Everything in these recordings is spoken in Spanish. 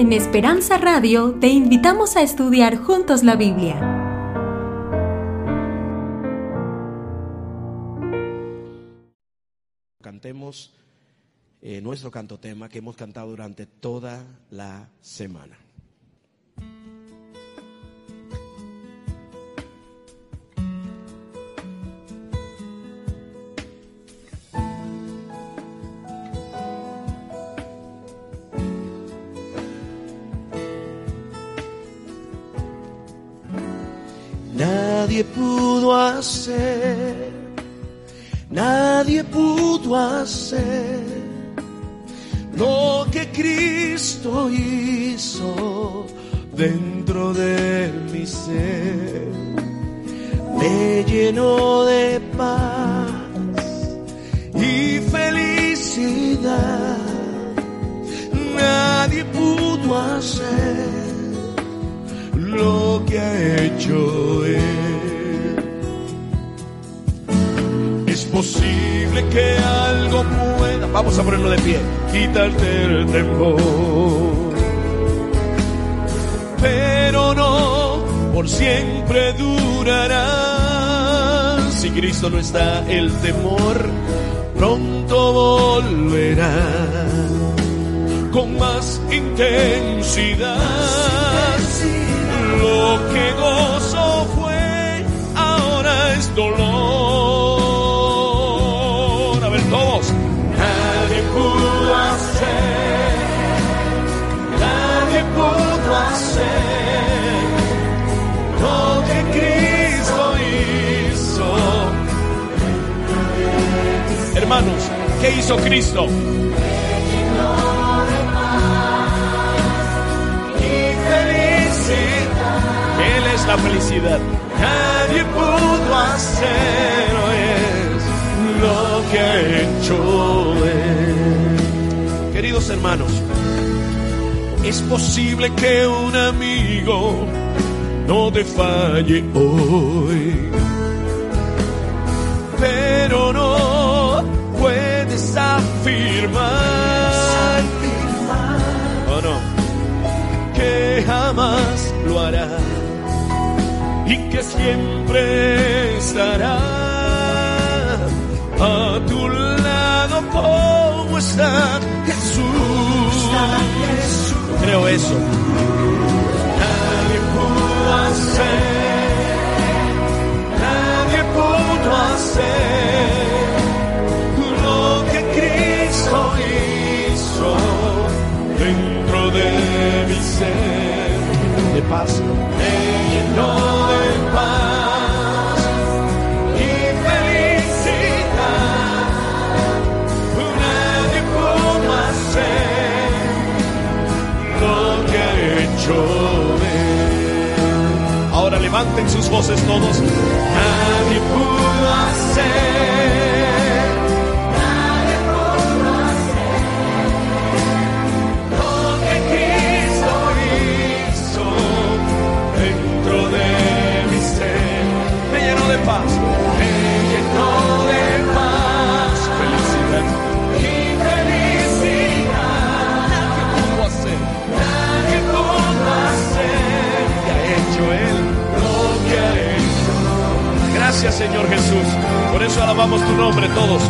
En Esperanza Radio te invitamos a estudiar juntos la Biblia. Cantemos eh, nuestro cantotema que hemos cantado durante toda la semana. Nadie pudo hacer lo que Cristo hizo dentro de mi ser. Me llenó de paz y felicidad. Nadie pudo hacer lo que ha hecho Es posible que algo pueda, vamos a ponerlo de pie, quitarte el temor. Pero no por siempre durará. Si Cristo no está, el temor pronto volverá con más intensidad. Lo que gozo fue, ahora es dolor. Hermanos, ¿qué hizo Cristo? Él es la felicidad. Nadie pudo hacer lo que ha hecho Él. Queridos hermanos, es posible que un amigo no te falle hoy, pero no afirmar, ¿o no? que jamás lo hará y que siempre estará a tu lado como está Jesús. Creo eso. Nadie pudo hacer, nadie pudo hacer dentro de mi ser de paz. Me llenó de paz y felicidad. Nadie pudo hacer lo que ha hecho. Ahora levanten sus voces todos. Nadie pudo hacer. Gracias Señor Jesús, por eso alabamos tu nombre todos.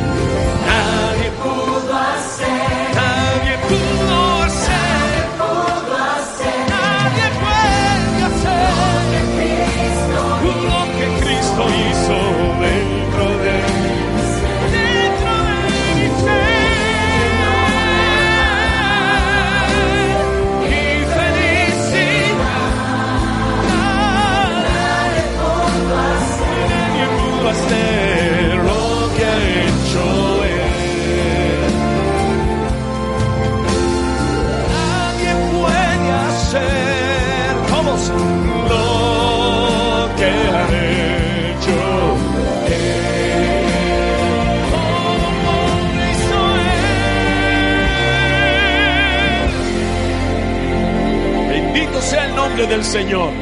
Señor.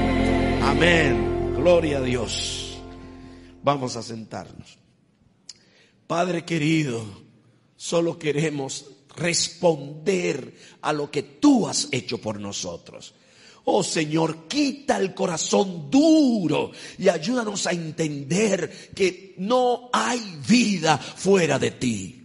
Amén. Gloria a Dios. Vamos a sentarnos. Padre querido, solo queremos responder a lo que tú has hecho por nosotros. Oh Señor, quita el corazón duro y ayúdanos a entender que no hay vida fuera de ti.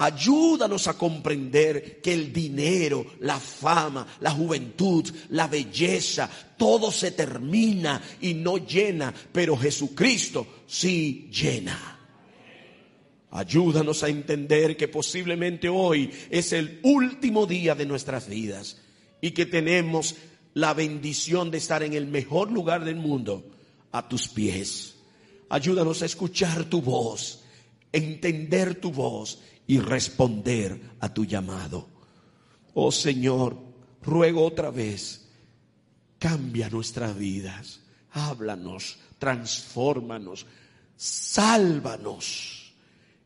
Ayúdanos a comprender que el dinero, la fama, la juventud, la belleza, todo se termina y no llena, pero Jesucristo sí llena. Ayúdanos a entender que posiblemente hoy es el último día de nuestras vidas y que tenemos la bendición de estar en el mejor lugar del mundo, a tus pies. Ayúdanos a escuchar tu voz, entender tu voz y responder a tu llamado. Oh Señor, ruego otra vez, cambia nuestras vidas, háblanos, transfórmanos, sálvanos.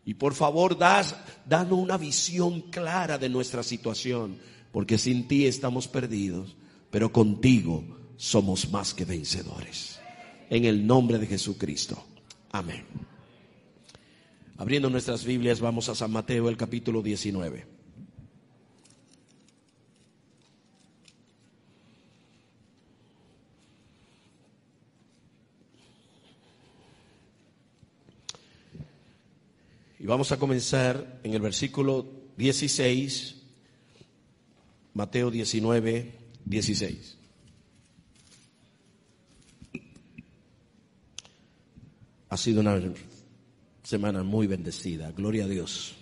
Y por favor, das, danos una visión clara de nuestra situación, porque sin ti estamos perdidos pero contigo somos más que vencedores. En el nombre de Jesucristo. Amén. Abriendo nuestras Biblias, vamos a San Mateo, el capítulo 19. Y vamos a comenzar en el versículo 16, Mateo 19, 16. Ha sido una semana muy bendecida, gloria a Dios.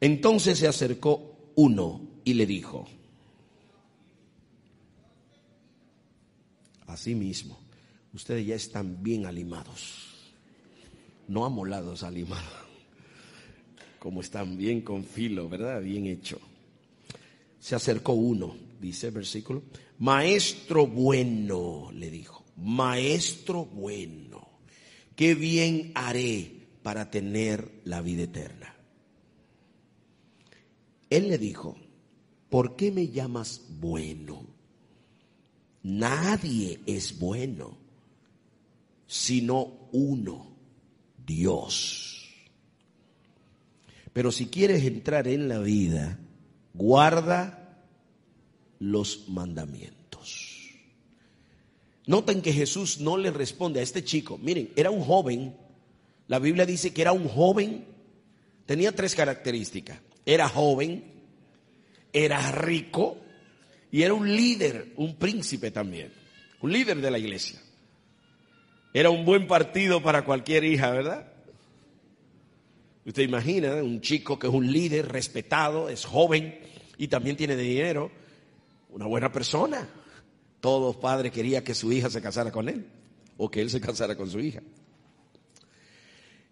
Entonces se acercó uno y le dijo, así mismo, ustedes ya están bien alimados, no amolados, alimados, como están bien con filo, ¿verdad? Bien hecho. Se acercó uno, dice el versículo, maestro bueno, le dijo, maestro bueno, qué bien haré para tener la vida eterna. Él le dijo, ¿por qué me llamas bueno? Nadie es bueno, sino uno, Dios. Pero si quieres entrar en la vida, guarda los mandamientos. Noten que Jesús no le responde a este chico. Miren, era un joven. La Biblia dice que era un joven. Tenía tres características. Era joven, era rico y era un líder, un príncipe también. Un líder de la iglesia. Era un buen partido para cualquier hija, ¿verdad? Usted imagina un chico que es un líder respetado, es joven y también tiene dinero, una buena persona. Todos padres querían que su hija se casara con él o que él se casara con su hija.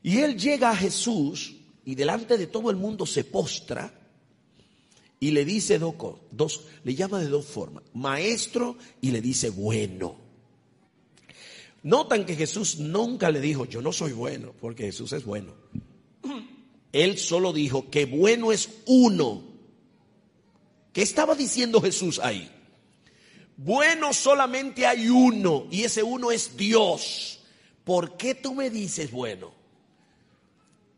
Y él llega a Jesús y delante de todo el mundo se postra y le dice dos, dos le llama de dos formas, maestro y le dice bueno. Notan que Jesús nunca le dijo, yo no soy bueno, porque Jesús es bueno. Él solo dijo que bueno es uno. ¿Qué estaba diciendo Jesús ahí? Bueno solamente hay uno y ese uno es Dios. ¿Por qué tú me dices bueno?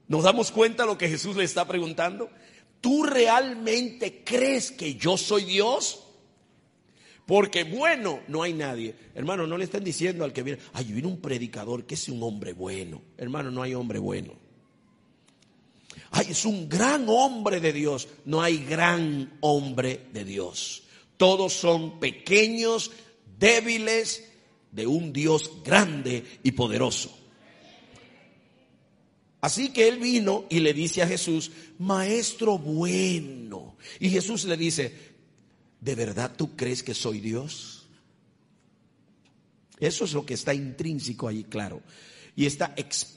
¿Nos damos cuenta de lo que Jesús le está preguntando? ¿Tú realmente crees que yo soy Dios? Porque bueno, no hay nadie. Hermano, no le están diciendo al que viene, ay, viene un predicador que es un hombre bueno. Hermano, no hay hombre bueno. Ay, es un gran hombre de Dios. No hay gran hombre de Dios. Todos son pequeños, débiles, de un Dios grande y poderoso. Así que él vino y le dice a Jesús, maestro bueno. Y Jesús le dice, ¿de verdad tú crees que soy Dios? Eso es lo que está intrínseco ahí, claro. Y está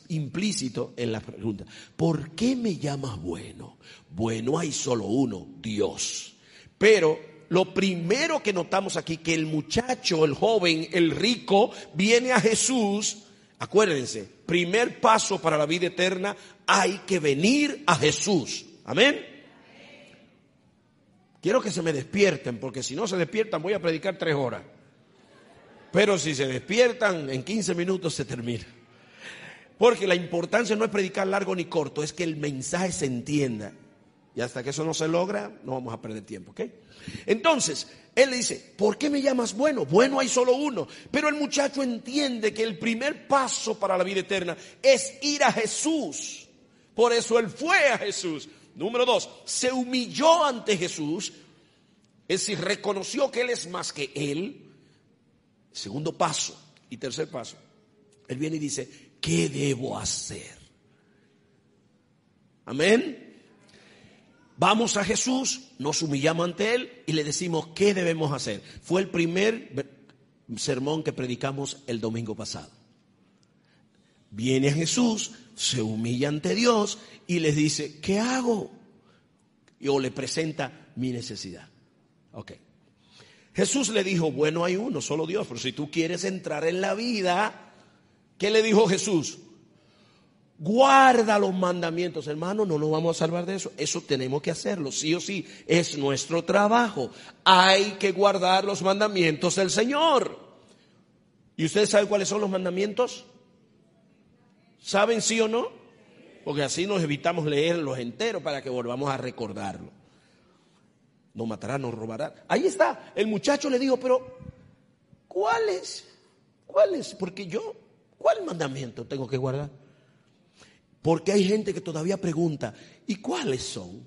implícito en la pregunta, ¿por qué me llamas bueno? Bueno, hay solo uno, Dios. Pero lo primero que notamos aquí, que el muchacho, el joven, el rico, viene a Jesús, acuérdense, primer paso para la vida eterna, hay que venir a Jesús. Amén. Quiero que se me despierten, porque si no se despiertan voy a predicar tres horas. Pero si se despiertan, en 15 minutos se termina. Porque la importancia no es predicar largo ni corto, es que el mensaje se entienda. Y hasta que eso no se logra, no vamos a perder tiempo, ¿ok? Entonces, él le dice, ¿por qué me llamas bueno? Bueno hay solo uno. Pero el muchacho entiende que el primer paso para la vida eterna es ir a Jesús. Por eso él fue a Jesús. Número dos, se humilló ante Jesús. Es decir, reconoció que él es más que él. Segundo paso y tercer paso. Él viene y dice, ¿qué debo hacer? Amén. Vamos a Jesús, nos humillamos ante Él y le decimos qué debemos hacer. Fue el primer sermón que predicamos el domingo pasado. Viene Jesús, se humilla ante Dios y les dice, ¿qué hago? Y o le presenta mi necesidad. Ok. Jesús le dijo, bueno, hay uno, solo Dios, pero si tú quieres entrar en la vida, ¿qué le dijo Jesús? Guarda los mandamientos, hermano, no nos vamos a salvar de eso. Eso tenemos que hacerlo, sí o sí. Es nuestro trabajo. Hay que guardar los mandamientos del Señor. ¿Y ustedes saben cuáles son los mandamientos? ¿Saben sí o no? Porque así nos evitamos leerlos enteros para que volvamos a recordarlo. No matará, no robará. Ahí está. El muchacho le dijo, pero ¿cuáles? ¿Cuáles? Porque yo, ¿cuál mandamiento tengo que guardar? Porque hay gente que todavía pregunta, ¿y cuáles son?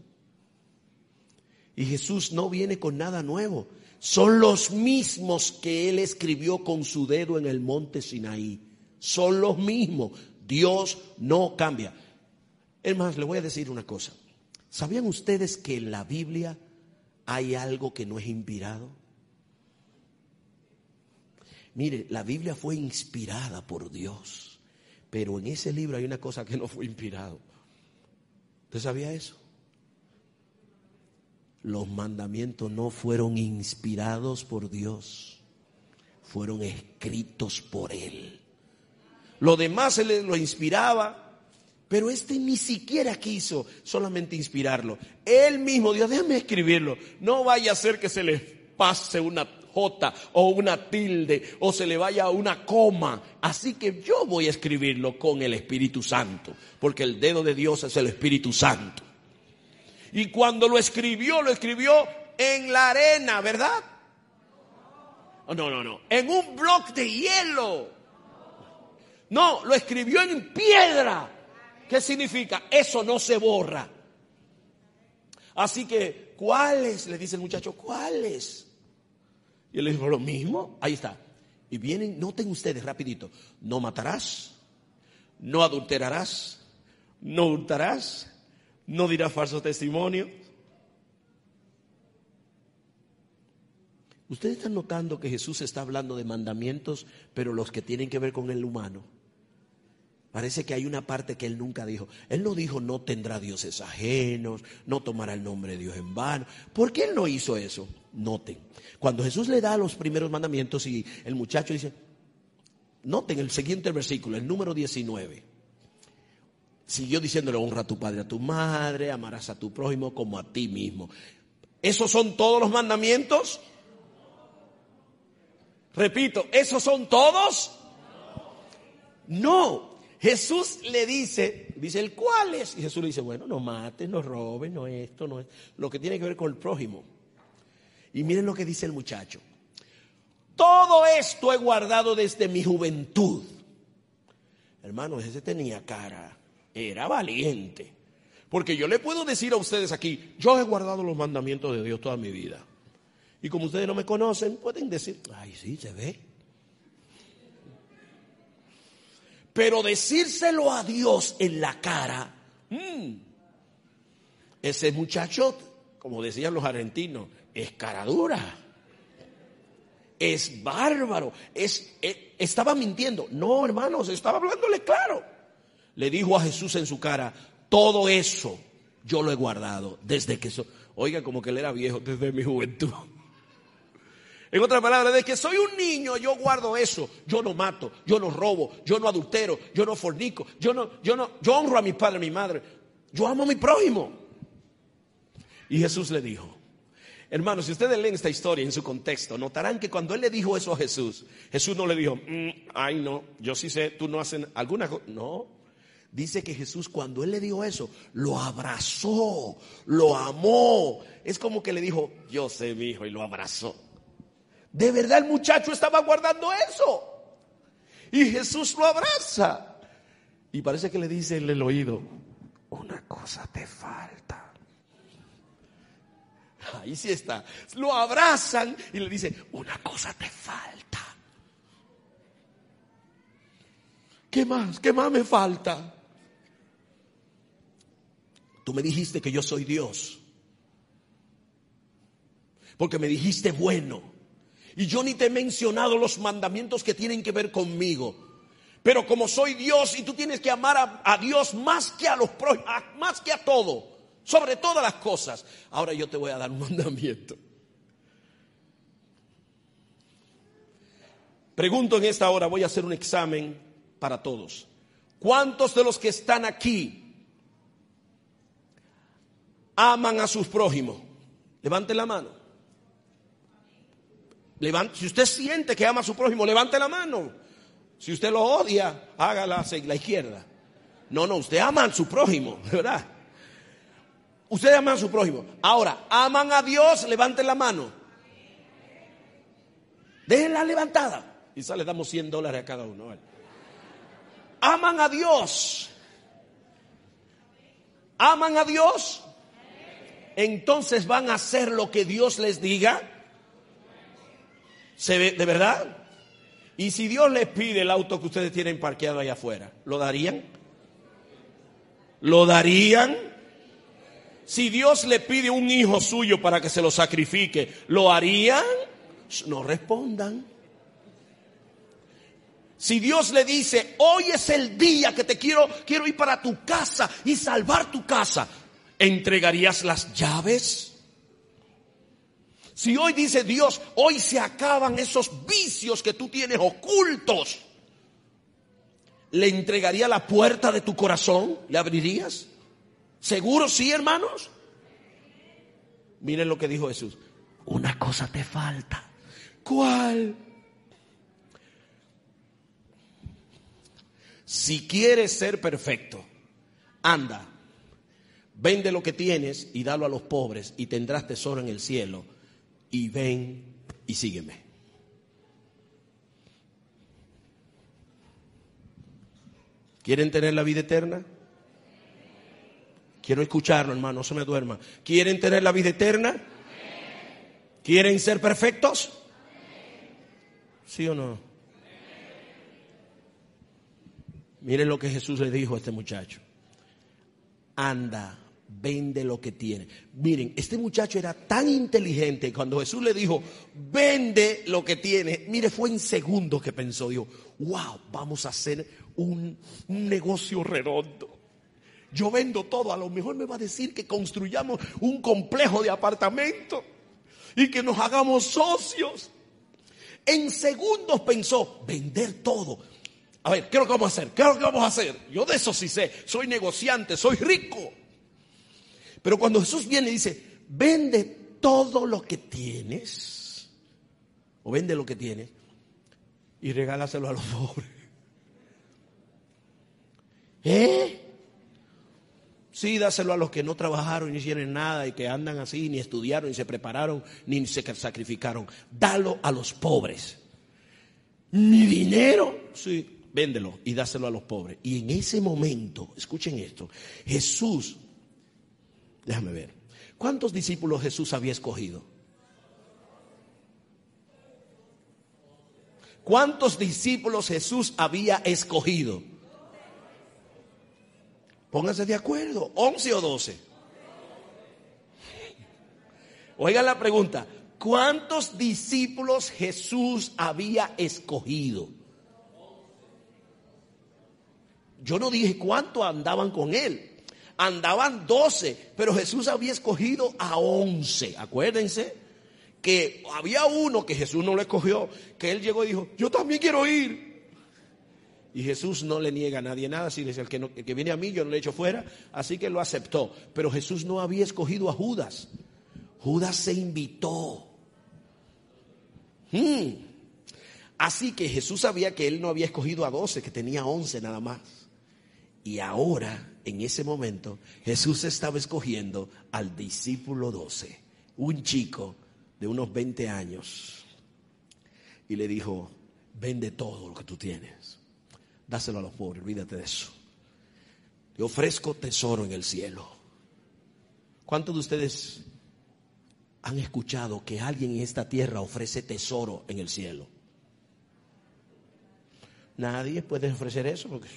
Y Jesús no viene con nada nuevo. Son los mismos que él escribió con su dedo en el monte Sinaí. Son los mismos. Dios no cambia. Es más, le voy a decir una cosa. ¿Sabían ustedes que en la Biblia hay algo que no es inspirado? Mire, la Biblia fue inspirada por Dios. Pero en ese libro hay una cosa que no fue inspirado. ¿Usted sabía eso? Los mandamientos no fueron inspirados por Dios, fueron escritos por Él. Lo demás se lo inspiraba, pero este ni siquiera quiso solamente inspirarlo. Él mismo, Dios, déjame escribirlo. No vaya a ser que se le pase una J o una tilde o se le vaya una coma. Así que yo voy a escribirlo con el Espíritu Santo, porque el dedo de Dios es el Espíritu Santo. Y cuando lo escribió, lo escribió en la arena, ¿verdad? Oh, no, no, no. En un bloque de hielo. No, lo escribió en piedra. ¿Qué significa? Eso no se borra. Así que, ¿cuáles? Le dice el muchacho, ¿cuáles? Y él dijo lo mismo, ahí está. Y vienen, noten ustedes rapidito, no matarás, no adulterarás, no hurtarás, no dirás falso testimonio. Ustedes están notando que Jesús está hablando de mandamientos, pero los que tienen que ver con el humano. Parece que hay una parte que él nunca dijo. Él no dijo no tendrá dioses ajenos, no tomará el nombre de Dios en vano. ¿Por qué él no hizo eso? Noten. Cuando Jesús le da los primeros mandamientos y el muchacho dice, noten el siguiente versículo, el número 19. Siguió diciéndole, honra a tu padre, a tu madre, amarás a tu prójimo como a ti mismo. ¿Esos son todos los mandamientos? Repito, ¿esos son todos? No, Jesús le dice, dice el cuál es, y Jesús le dice, bueno, no mates, no robes, no esto, no es lo que tiene que ver con el prójimo. Y miren lo que dice el muchacho. Todo esto he guardado desde mi juventud. Hermano, ese tenía cara, era valiente. Porque yo le puedo decir a ustedes aquí, yo he guardado los mandamientos de Dios toda mi vida. Y como ustedes no me conocen, pueden decir, ay, sí, se ve. Pero decírselo a Dios en la cara, mm, ese muchacho, como decían los argentinos, es cara dura. Es bárbaro. Es, e, estaba mintiendo. No, hermanos, estaba hablándole claro. Le dijo a Jesús en su cara, todo eso yo lo he guardado desde que... So Oiga, como que él era viejo desde mi juventud. En otras palabras, desde que soy un niño yo guardo eso. Yo no mato, yo no robo, yo no adultero, yo no fornico, yo no, yo no, yo honro a mi padre, a mi madre. Yo amo a mi prójimo. Y Jesús le dijo, hermanos, si ustedes leen esta historia en su contexto, notarán que cuando él le dijo eso a Jesús, Jesús no le dijo, mm, ay no, yo sí sé, tú no haces alguna cosa. No, Dice que Jesús cuando él le dijo eso, lo abrazó, lo amó. Es como que le dijo, yo sé mi hijo y lo abrazó. De verdad el muchacho estaba guardando eso. Y Jesús lo abraza. Y parece que le dice en el oído, una cosa te falta. Ahí sí está. Lo abrazan y le dice, una cosa te falta. ¿Qué más? ¿Qué más me falta? Tú me dijiste que yo soy Dios. Porque me dijiste bueno. Y yo ni te he mencionado los mandamientos que tienen que ver conmigo. Pero como soy Dios y tú tienes que amar a, Dios más que a los más que a todo, sobre todas las cosas. Ahora yo te voy a dar un mandamiento. Pregunto en esta hora, voy a hacer un examen para todos. ¿Cuántos de los que están aquí aman a sus prójimos? Levante la mano. Si usted siente que ama a su prójimo, levante la mano. Si usted lo odia, hágala la izquierda. No, no, usted ama a su prójimo, ¿verdad? Usted ama a su prójimo. Ahora, aman a Dios, levanten la mano. Déjenla levantada. Quizá le damos 100 dólares a cada uno. Aman a Dios. Aman a Dios entonces van a hacer lo que Dios les diga. ¿Se ve, ¿De verdad? Y si Dios les pide el auto que ustedes tienen parqueado allá afuera, ¿lo darían? ¿Lo darían? Si Dios le pide un hijo suyo para que se lo sacrifique, ¿lo harían? No respondan. Si Dios le dice, hoy es el día que te quiero, quiero ir para tu casa y salvar tu casa, ¿entregarías las llaves? Si hoy dice Dios, hoy se acaban esos vicios que tú tienes ocultos, ¿le entregaría la puerta de tu corazón? ¿Le abrirías? ¿Seguro sí, hermanos? Miren lo que dijo Jesús. Una cosa te falta. ¿Cuál? Si quieres ser perfecto, anda, Vende lo que tienes y dalo a los pobres y tendrás tesoro en el cielo. Y ven y sígueme. ¿Quieren tener la vida eterna? Quiero escucharlo, hermano, no se me duerma. ¿Quieren tener la vida eterna? ¿Quieren ser perfectos? ¿Sí o no? Miren lo que Jesús le dijo a este muchacho. Anda vende lo que tiene. Miren, este muchacho era tan inteligente cuando Jesús le dijo, vende lo que tiene. Mire, fue en segundos que pensó, dijo, wow, vamos a hacer un, un negocio redondo. Yo vendo todo, a lo mejor me va a decir que construyamos un complejo de apartamentos y que nos hagamos socios. En segundos pensó, vender todo. A ver, ¿qué es lo que vamos a hacer? ¿Qué es lo que vamos a hacer? Yo de eso sí sé, soy negociante, soy rico. Pero cuando Jesús viene y dice, vende todo lo que tienes, o vende lo que tienes, y regálaselo a los pobres. ¿Eh? Sí, dáselo a los que no trabajaron ni hicieron nada y que andan así, ni estudiaron, ni se prepararon, ni se sacrificaron. Dalo a los pobres. Mi dinero, sí, véndelo y dáselo a los pobres. Y en ese momento, escuchen esto, Jesús Déjame ver. ¿Cuántos discípulos Jesús había escogido? ¿Cuántos discípulos Jesús había escogido? Pónganse de acuerdo, 11 o 12. Oigan la pregunta, ¿cuántos discípulos Jesús había escogido? Yo no dije cuántos andaban con él andaban doce, pero Jesús había escogido a once. Acuérdense que había uno que Jesús no le escogió, que él llegó y dijo, yo también quiero ir. Y Jesús no le niega a nadie nada, si dice el que, el que viene a mí yo no le echo fuera, así que lo aceptó. Pero Jesús no había escogido a Judas. Judas se invitó. Hmm. Así que Jesús sabía que él no había escogido a doce, que tenía once nada más. Y ahora, en ese momento, Jesús estaba escogiendo al discípulo 12, un chico de unos 20 años, y le dijo, vende todo lo que tú tienes, dáselo a los pobres, olvídate de eso. Te ofrezco tesoro en el cielo. ¿Cuántos de ustedes han escuchado que alguien en esta tierra ofrece tesoro en el cielo? Nadie puede ofrecer eso porque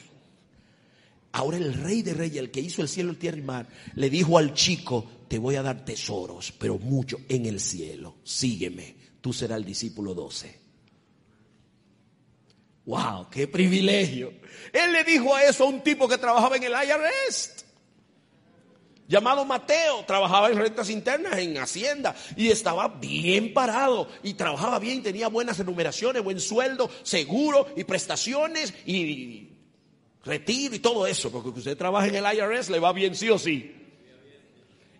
ahora el rey de reyes, el que hizo el cielo, el tierra y mar, le dijo al chico, te voy a dar tesoros, pero mucho en el cielo. Sígueme, tú serás el discípulo 12. ¡Wow! ¡Qué privilegio! Él le dijo a eso a un tipo que trabajaba en el IRS, llamado Mateo, trabajaba en rentas internas, en Hacienda, y estaba bien parado, y trabajaba bien, tenía buenas enumeraciones, buen sueldo, seguro, y prestaciones, y retiro, y todo eso, porque usted trabaja en el IRS, le va bien sí o sí.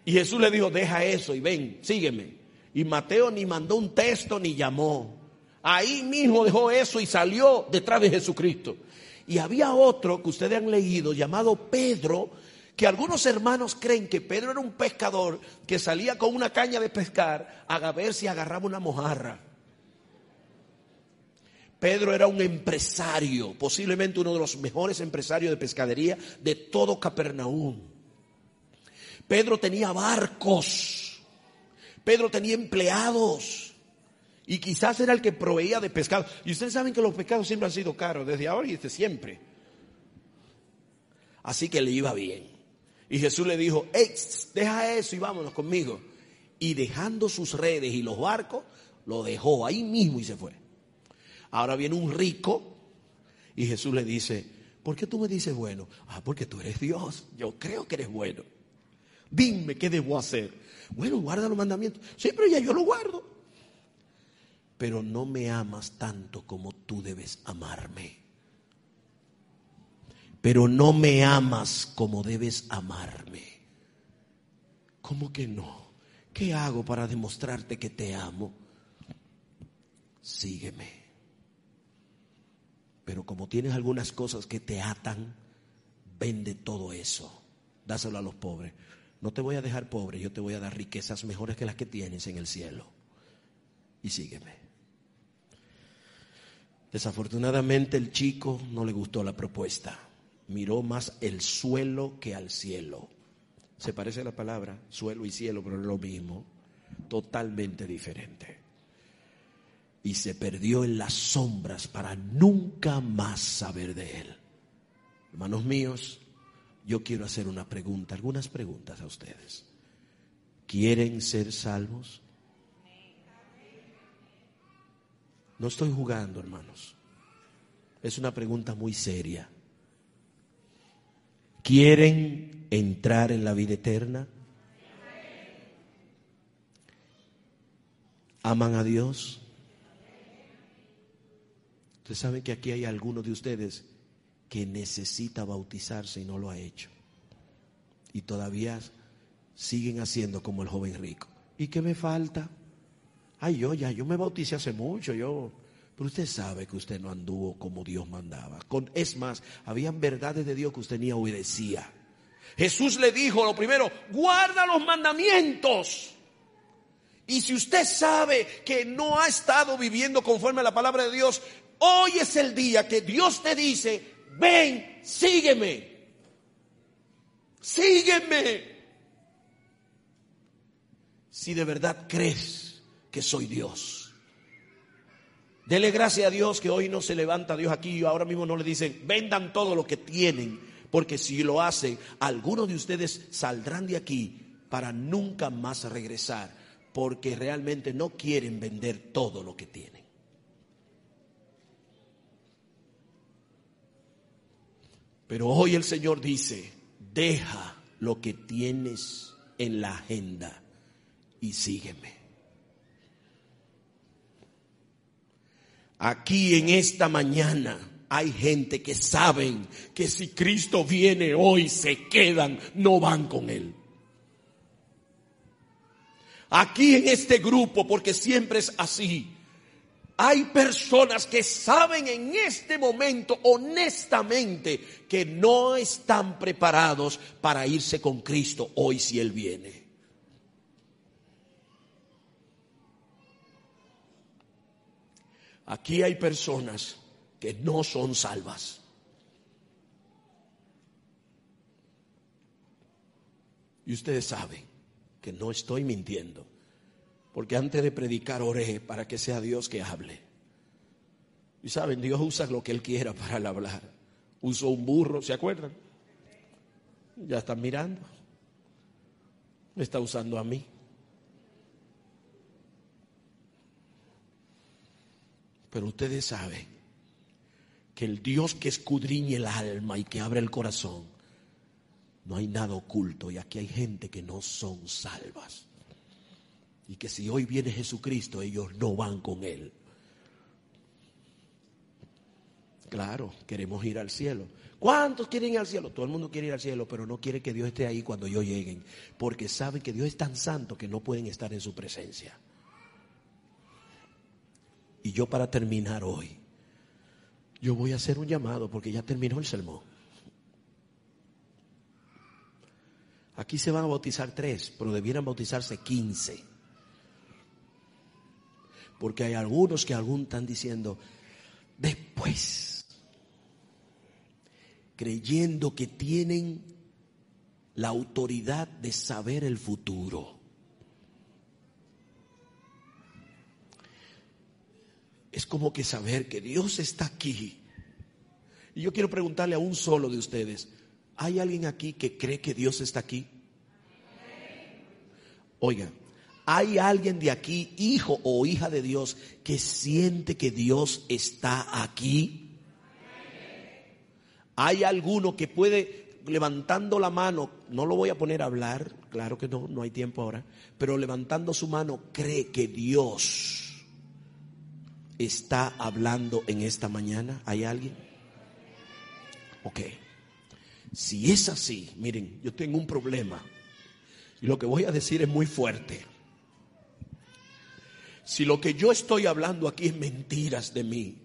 Y Jesús le dijo, deja eso y ven, sígueme. Y Mateo ni mandó un texto ni llamó. Ahí mismo dejó eso y salió detrás de Jesucristo. Y había otro que ustedes han leído llamado Pedro, que algunos hermanos creen que Pedro era un pescador que salía con una caña de pescar a ver si agarraba una mojarra. Pedro era un empresario, posiblemente uno de los mejores empresarios de pescadería de todo Capernaum. Pedro tenía barcos, Pedro tenía empleados. Y quizás era el que proveía de pescado. Y ustedes saben que los pescados siempre han sido caros, desde ahora y desde siempre. Así que le iba bien. Y Jesús le dijo, deja eso y vámonos conmigo. Y dejando sus redes y los barcos, lo dejó ahí mismo y se fue. Ahora viene un rico y Jesús le dice, ¿por qué tú me dices bueno? Ah, porque tú eres Dios. Yo creo que eres bueno. Dime qué debo hacer. Bueno, guarda los mandamientos. Sí, pero ya yo lo guardo pero no me amas tanto como tú debes amarme. Pero no me amas como debes amarme. ¿Cómo que no? ¿Qué hago para demostrarte que te amo? Sígueme. Pero como tienes algunas cosas que te atan, vende todo eso. Dáselo a los pobres. No te voy a dejar pobre, yo te voy a dar riquezas mejores que las que tienes en el cielo. Y sígueme. Desafortunadamente el chico no le gustó la propuesta. Miró más el suelo que al cielo. Se parece a la palabra suelo y cielo, pero es lo mismo. Totalmente diferente. Y se perdió en las sombras para nunca más saber de él. Hermanos míos, yo quiero hacer una pregunta, algunas preguntas a ustedes. ¿Quieren ser salvos? No estoy jugando, hermanos. Es una pregunta muy seria. ¿Quieren entrar en la vida eterna? ¿Aman a Dios? Ustedes saben que aquí hay algunos de ustedes que necesita bautizarse y no lo ha hecho. Y todavía siguen haciendo como el joven rico. ¿Y qué me falta? Ay, yo ya, yo me bauticé hace mucho, yo. Pero usted sabe que usted no anduvo como Dios mandaba. Con, es más, habían verdades de Dios que usted ni obedecía. Jesús le dijo lo primero, guarda los mandamientos. Y si usted sabe que no ha estado viviendo conforme a la palabra de Dios, hoy es el día que Dios te dice, ven, sígueme. Sígueme. Si de verdad crees que soy Dios. Dele gracias a Dios que hoy no se levanta Dios aquí y ahora mismo no le dicen, vendan todo lo que tienen, porque si lo hacen, algunos de ustedes saldrán de aquí para nunca más regresar, porque realmente no quieren vender todo lo que tienen. Pero hoy el Señor dice, deja lo que tienes en la agenda y sígueme. Aquí en esta mañana hay gente que saben que si Cristo viene hoy se quedan, no van con Él. Aquí en este grupo, porque siempre es así, Hay personas que saben en este momento honestamente que no están preparados para irse con Cristo hoy si Él viene. Aquí hay personas que no son salvas. Y ustedes saben que no estoy mintiendo. Porque antes de predicar oré para que sea Dios que hable. Y saben, Dios usa lo que Él quiera para hablar. Usó un burro, ¿se acuerdan? Ya están mirando. Está usando a mí. Pero ustedes saben que el Dios que escudriñe el alma y que abre el corazón, no hay nada oculto. Y aquí hay gente que no son salvas. Y que si hoy viene Jesucristo, ellos no van con Él. Claro, queremos ir al cielo. ¿Cuántos quieren ir al cielo? Todo el mundo quiere ir al cielo, pero no quiere que Dios esté ahí cuando ellos lleguen, porque saben que Dios es tan santo que no pueden estar en su presencia. Y yo para terminar hoy, yo voy a hacer un llamado porque ya terminó el sermón. Aquí se van a bautizar tres, pero debieran bautizarse quince. Porque hay algunos que aún están diciendo, después, creyendo que tienen la autoridad de saber el futuro. Es como que saber que Dios está aquí. Y yo quiero preguntarle a un solo de ustedes, ¿hay alguien aquí que cree que Dios está aquí? Oiga, ¿Hay alguien de aquí, hijo o hija de Dios, que siente que Dios está aquí? ¿Hay alguno que puede, levantando la mano, no lo voy a poner a hablar, claro que no, no hay tiempo ahora, pero levantando su mano cree que Dios está hablando en esta mañana? ¿Hay alguien? Ok. Si es así, miren, yo tengo un problema. Y lo que voy a decir es muy fuerte. Si lo que yo estoy hablando aquí es mentiras de mí,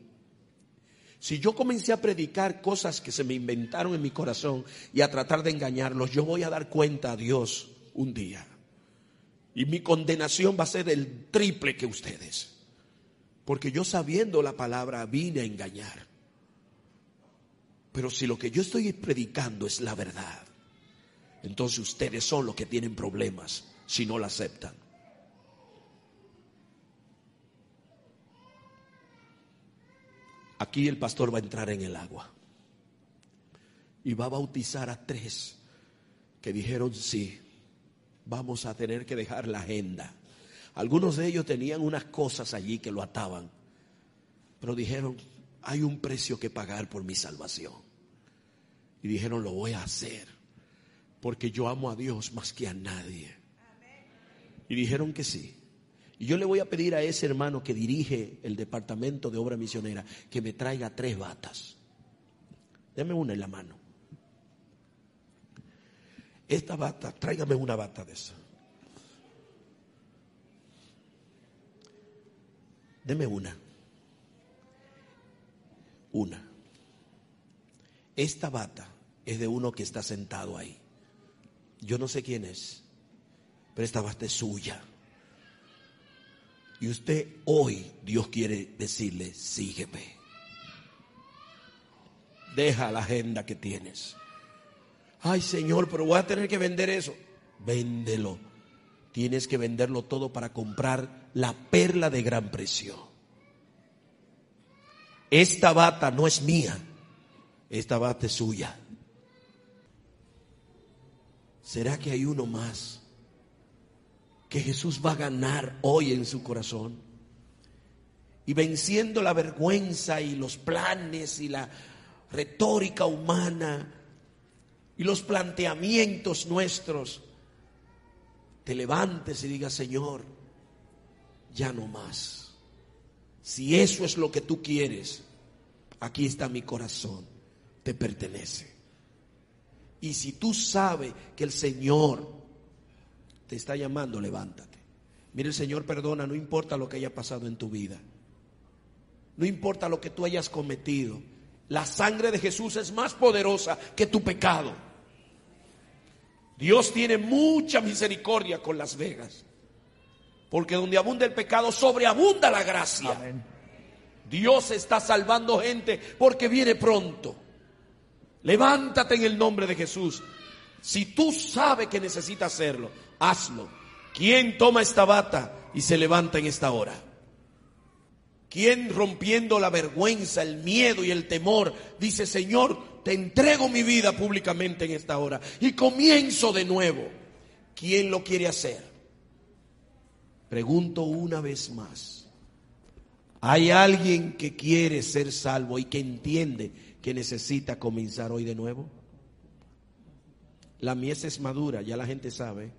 si yo comencé a predicar cosas que se me inventaron en mi corazón y a tratar de engañarlos, yo voy a dar cuenta a Dios un día. Y mi condenación va a ser el triple que ustedes. Porque yo sabiendo la palabra vine a engañar. Pero si lo que yo estoy predicando es la verdad, entonces ustedes son los que tienen problemas si no la aceptan. Aquí el pastor va a entrar en el agua y va a bautizar a tres que dijeron sí, vamos a tener que dejar la agenda. Algunos de ellos tenían unas cosas allí que lo ataban, pero dijeron, hay un precio que pagar por mi salvación. Y dijeron, lo voy a hacer, porque yo amo a Dios más que a nadie. Y dijeron que sí. Y yo le voy a pedir a ese hermano que dirige el departamento de obra misionera que me traiga tres batas. Deme una en la mano. Esta bata, tráigame una bata de esa. Deme una. Una. Esta bata es de uno que está sentado ahí. Yo no sé quién es, pero esta bata es suya. Y usted hoy, Dios quiere decirle, sígueme. Deja la agenda que tienes. Ay Señor, pero voy a tener que vender eso. Véndelo. Tienes que venderlo todo para comprar la perla de gran precio. Esta bata no es mía. Esta bata es suya. ¿Será que hay uno más? Que Jesús va a ganar hoy en su corazón. Y venciendo la vergüenza y los planes y la retórica humana y los planteamientos nuestros, te levantes y digas, Señor, ya no más. Si eso es lo que tú quieres, aquí está mi corazón, te pertenece. Y si tú sabes que el Señor te está llamando, levántate. Mire, el Señor perdona, no importa lo que haya pasado en tu vida. No importa lo que tú hayas cometido. La sangre de Jesús es más poderosa que tu pecado. Dios tiene mucha misericordia con Las Vegas. Porque donde abunda el pecado, sobreabunda la gracia. Dios está salvando gente porque viene pronto. Levántate en el nombre de Jesús. Si tú sabes que necesitas hacerlo, hazlo. ¿Quién toma esta bata y se levanta en esta hora? ¿Quién rompiendo la vergüenza, el miedo y el temor dice, Señor, te entrego mi vida públicamente en esta hora y comienzo de nuevo? ¿Quién lo quiere hacer? Pregunto una vez más. ¿Hay alguien que quiere ser salvo y que entiende que necesita comenzar hoy de nuevo? La mies es madura, ya la gente sabe.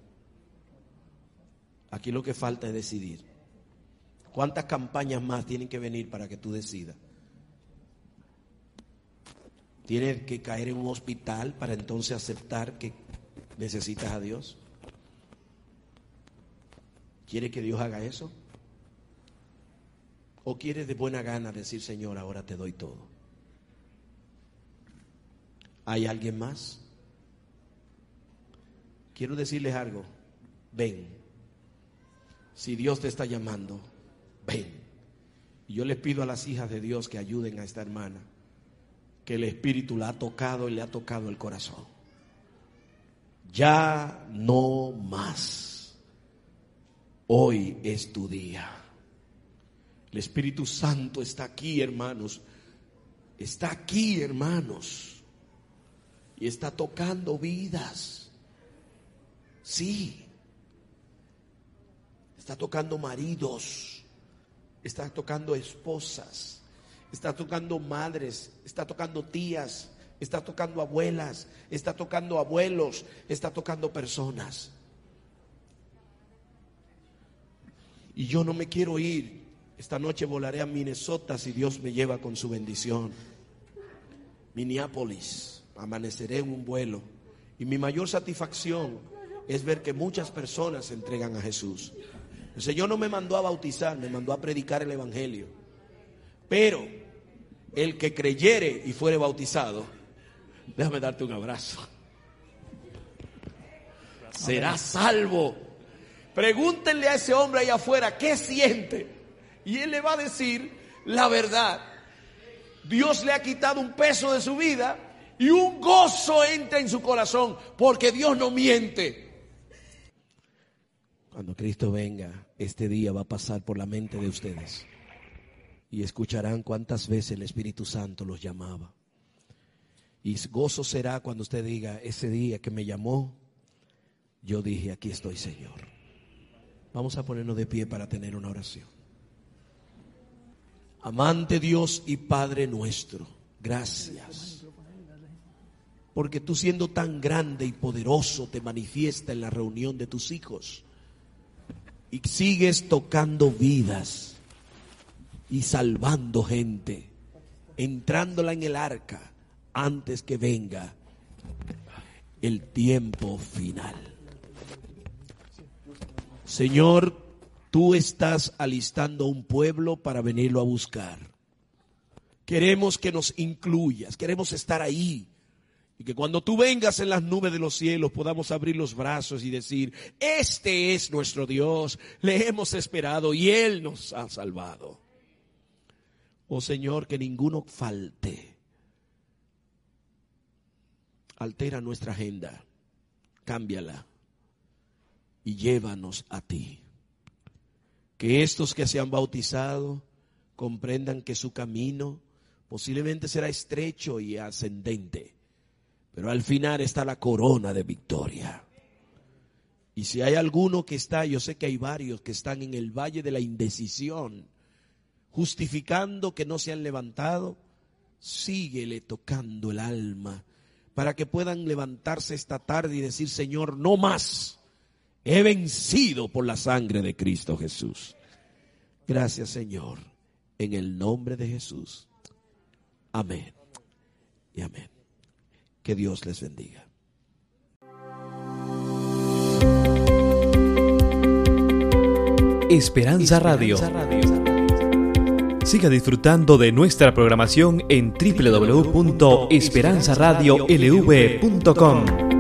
Aquí lo que falta es decidir. ¿Cuántas campañas más tienen que venir para que tú decidas? ¿Tienes que caer en un hospital para entonces aceptar que necesitas a Dios? ¿Quiere que Dios haga eso? ¿O quieres de buena gana decir, Señor, ahora te doy todo? ¿Hay alguien más? Quiero decirles algo. Ven. Si Dios te está llamando, ven. Y yo les pido a las hijas de Dios que ayuden a esta hermana, que el Espíritu la ha tocado y le ha tocado el corazón. Ya no más. Hoy es tu día. El Espíritu Santo está aquí, hermanos. Está aquí, hermanos. Y está tocando vidas. Sí. Está tocando maridos, está tocando esposas, está tocando madres, está tocando tías, está tocando abuelas, está tocando abuelos, está tocando personas. Y yo no me quiero ir. Esta noche volaré a Minnesota si Dios me lleva con su bendición. Minneapolis, amaneceré en un vuelo. Y mi mayor satisfacción es ver que muchas personas se entregan a Jesús. El Señor no me mandó a bautizar, me mandó a predicar el Evangelio. Pero el que creyere y fuere bautizado, déjame darte un abrazo. Será salvo. Pregúntenle a ese hombre allá afuera qué siente. Y él le va a decir la verdad. Dios le ha quitado un peso de su vida y un gozo entra en su corazón porque Dios no miente. Cuando Cristo venga, este día va a pasar por la mente de ustedes y escucharán cuántas veces el Espíritu Santo los llamaba. Y gozo será cuando usted diga, ese día que me llamó, yo dije, aquí estoy Señor. Vamos a ponernos de pie para tener una oración. Amante Dios y Padre nuestro, gracias. Porque tú siendo tan grande y poderoso te manifiesta en la reunión de tus hijos y sigues tocando vidas y salvando gente, entrándola en el arca antes que venga el tiempo final. Señor, tú estás alistando un pueblo para venirlo a buscar. Queremos que nos incluyas, queremos estar ahí y que cuando tú vengas en las nubes de los cielos podamos abrir los brazos y decir, este es nuestro Dios, le hemos esperado y Él nos ha salvado. Oh Señor, que ninguno falte. Altera nuestra agenda, cámbiala y llévanos a ti. Que estos que se han bautizado comprendan que su camino posiblemente será estrecho y ascendente pero al final está la corona de victoria. Y si hay alguno que está, yo sé que hay varios que están en el valle de la indecisión, justificando que no se han levantado, síguele tocando el alma para que puedan levantarse esta tarde y decir, Señor, no más. He vencido por la sangre de Cristo Jesús. Gracias, Señor, en el nombre de Jesús. Amén y amén. Que Dios les bendiga. Esperanza, Radio. Siga disfrutando de nuestra programación en www.esperanzaradiolv.com.